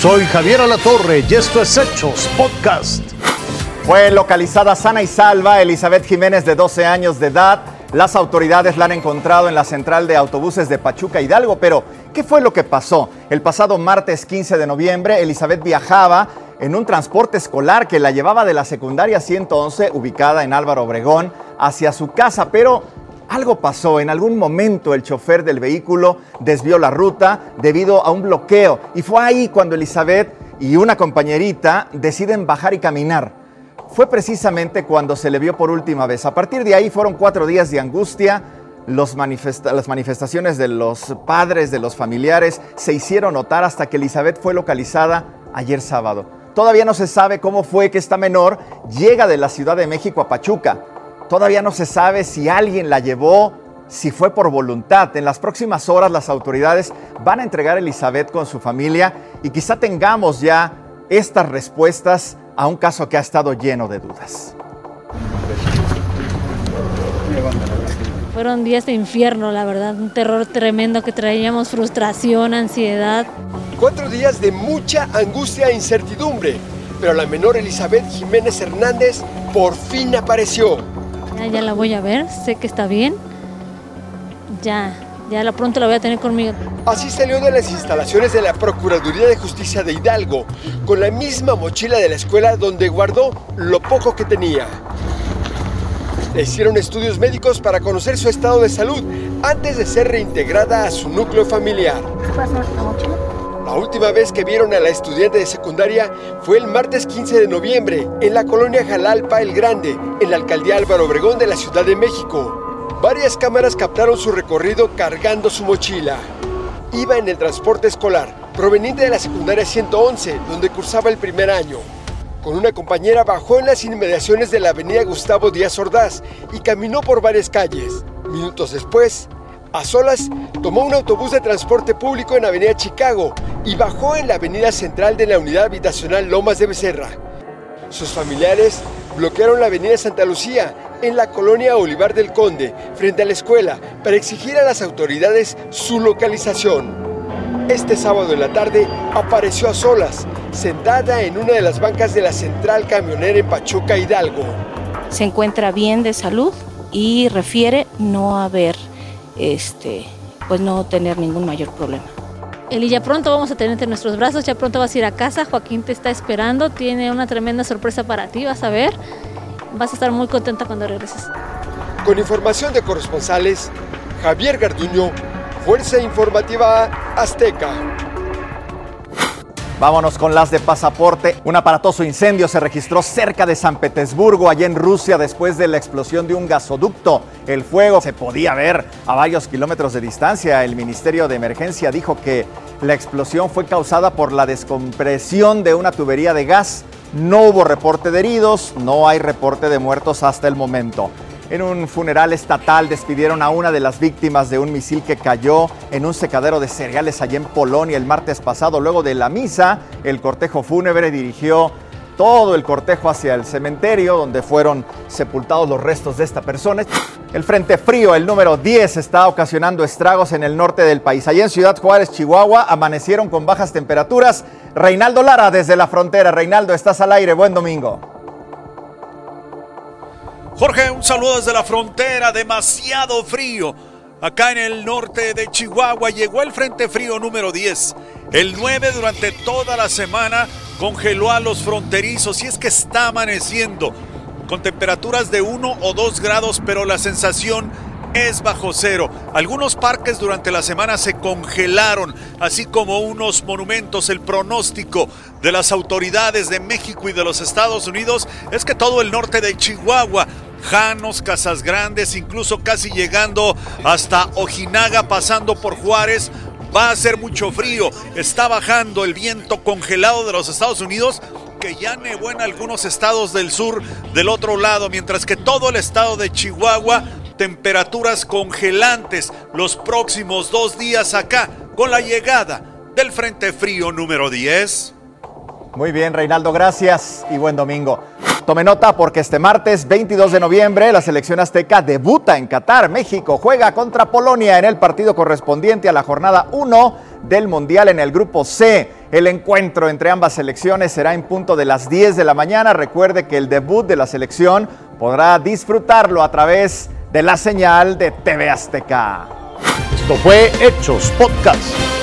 Soy Javier Alatorre y esto es Hechos Podcast. Fue localizada sana y salva Elizabeth Jiménez de 12 años de edad. Las autoridades la han encontrado en la central de autobuses de Pachuca Hidalgo, pero ¿qué fue lo que pasó? El pasado martes 15 de noviembre, Elizabeth viajaba en un transporte escolar que la llevaba de la secundaria 111, ubicada en Álvaro Obregón, hacia su casa, pero algo pasó. En algún momento el chofer del vehículo desvió la ruta debido a un bloqueo y fue ahí cuando Elizabeth y una compañerita deciden bajar y caminar fue precisamente cuando se le vio por última vez. A partir de ahí fueron cuatro días de angustia. las manifestaciones de los padres, de los familiares, se hicieron notar hasta que Elizabeth fue localizada ayer sábado. Todavía no se sabe cómo fue que esta menor llega de la Ciudad de México a Pachuca. Todavía no se sabe si alguien la llevó, si fue por voluntad. En las próximas horas las autoridades van a entregar a Elizabeth con su familia y quizá tengamos ya estas respuestas a un caso que ha estado lleno de dudas. Fueron días de infierno, la verdad, un terror tremendo que traíamos, frustración, ansiedad. Cuatro días de mucha angustia e incertidumbre, pero la menor Elizabeth Jiménez Hernández por fin apareció. Ya, ya la voy a ver, sé que está bien. Ya, ya la pronto la voy a tener conmigo. Así salió de las instalaciones de la Procuraduría de Justicia de Hidalgo, con la misma mochila de la escuela donde guardó lo poco que tenía. Le hicieron estudios médicos para conocer su estado de salud antes de ser reintegrada a su núcleo familiar. La última vez que vieron a la estudiante de secundaria fue el martes 15 de noviembre en la colonia Jalalpa el Grande, en la alcaldía Álvaro Obregón de la Ciudad de México. Varias cámaras captaron su recorrido cargando su mochila. Iba en el transporte escolar, proveniente de la secundaria 111, donde cursaba el primer año. Con una compañera bajó en las inmediaciones de la avenida Gustavo Díaz Ordaz y caminó por varias calles. Minutos después, a solas, tomó un autobús de transporte público en Avenida Chicago y bajó en la avenida central de la unidad habitacional Lomas de Becerra. Sus familiares bloquearon la avenida Santa Lucía en la colonia Olivar del Conde, frente a la escuela, para exigir a las autoridades su localización. Este sábado en la tarde apareció a solas, sentada en una de las bancas de la central camionera en Pachuca, Hidalgo. Se encuentra bien de salud y refiere no haber, este, pues no tener ningún mayor problema. Eli, ya pronto vamos a tenerte en nuestros brazos, ya pronto vas a ir a casa, Joaquín te está esperando, tiene una tremenda sorpresa para ti, vas a ver vas a estar muy contenta cuando regreses. Con información de corresponsales, Javier Garduño, Fuerza Informativa Azteca. Vámonos con las de pasaporte. Un aparatoso incendio se registró cerca de San Petersburgo, allá en Rusia, después de la explosión de un gasoducto. El fuego se podía ver a varios kilómetros de distancia. El Ministerio de Emergencia dijo que la explosión fue causada por la descompresión de una tubería de gas. No hubo reporte de heridos, no hay reporte de muertos hasta el momento. En un funeral estatal despidieron a una de las víctimas de un misil que cayó en un secadero de cereales allá en Polonia el martes pasado. Luego de la misa, el cortejo fúnebre dirigió todo el cortejo hacia el cementerio donde fueron sepultados los restos de esta persona. El Frente Frío, el número 10, está ocasionando estragos en el norte del país. Allí en Ciudad Juárez, Chihuahua, amanecieron con bajas temperaturas. Reinaldo Lara desde la frontera. Reinaldo, estás al aire. Buen domingo. Jorge, un saludo desde la frontera. Demasiado frío. Acá en el norte de Chihuahua llegó el Frente Frío número 10. El 9 durante toda la semana congeló a los fronterizos y es que está amaneciendo con temperaturas de 1 o 2 grados, pero la sensación es bajo cero. Algunos parques durante la semana se congelaron, así como unos monumentos. El pronóstico de las autoridades de México y de los Estados Unidos es que todo el norte de Chihuahua Janos, Casas Grandes, incluso casi llegando hasta Ojinaga, pasando por Juárez, Va a ser mucho frío. Está bajando el viento congelado de los Estados Unidos que ya nevó en algunos estados del sur del otro lado, mientras que todo el estado de Chihuahua, temperaturas congelantes los próximos dos días acá, con la llegada del Frente Frío número 10. Muy bien, Reinaldo, gracias y buen domingo. Tome nota porque este martes 22 de noviembre la selección azteca debuta en Qatar. México juega contra Polonia en el partido correspondiente a la jornada 1 del Mundial en el Grupo C. El encuentro entre ambas selecciones será en punto de las 10 de la mañana. Recuerde que el debut de la selección podrá disfrutarlo a través de la señal de TV Azteca. Esto fue Hechos Podcast.